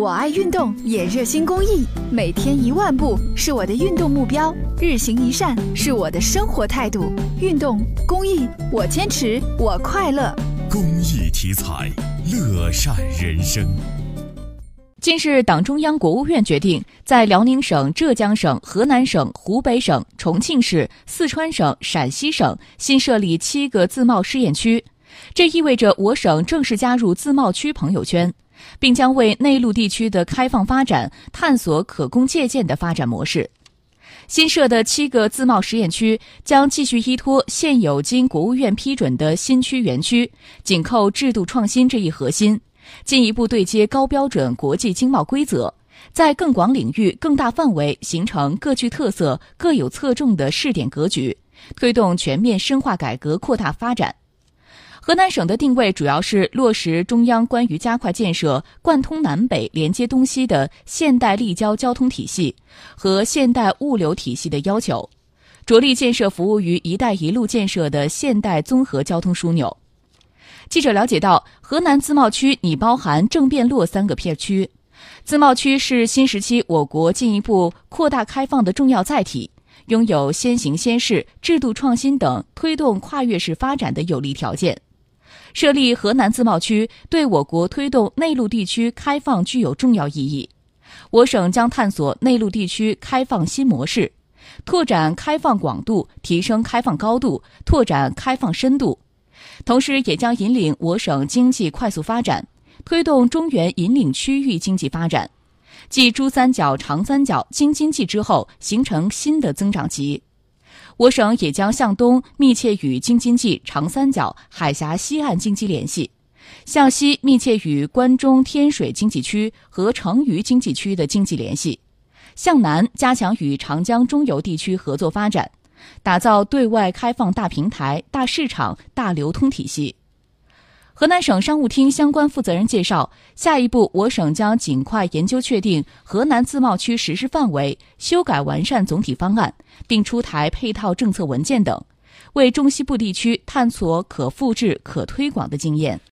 我爱运动，也热心公益，每天一万步是我的运动目标，日行一善是我的生活态度。运动公益，我坚持，我快乐。公益题材，乐善人生。近日，党中央、国务院决定，在辽宁省、浙江省、河南省、湖北省、重庆市、四川省、陕西省新设立七个自贸试验区，这意味着我省正式加入自贸区朋友圈。并将为内陆地区的开放发展探索可供借鉴的发展模式。新设的七个自贸试验区将继续依托现有经国务院批准的新区园区，紧扣制度创新这一核心，进一步对接高标准国际经贸规则，在更广领域、更大范围形成各具特色、各有侧重的试点格局，推动全面深化改革扩大发展。河南省的定位主要是落实中央关于加快建设贯通南北、连接东西的现代立交交通体系和现代物流体系的要求，着力建设服务于“一带一路”建设的现代综合交通枢纽。记者了解到，河南自贸区拟包含郑汴洛三个片区，自贸区是新时期我国进一步扩大开放的重要载体，拥有先行先试、制度创新等推动跨越式发展的有利条件。设立河南自贸区对我国推动内陆地区开放具有重要意义。我省将探索内陆地区开放新模式，拓展开放广度，提升开放高度，拓展开放深度。同时，也将引领我省经济快速发展，推动中原引领区域经济发展。继珠三角、长三角、京津冀之后，形成新的增长极。我省也将向东密切与京津冀、长三角、海峡西岸经济联系，向西密切与关中天水经济区和成渝经济区的经济联系，向南加强与长江中游地区合作发展，打造对外开放大平台、大市场、大流通体系。河南省商务厅相关负责人介绍，下一步我省将尽快研究确定河南自贸区实施范围，修改完善总体方案，并出台配套政策文件等，为中西部地区探索可复制、可推广的经验。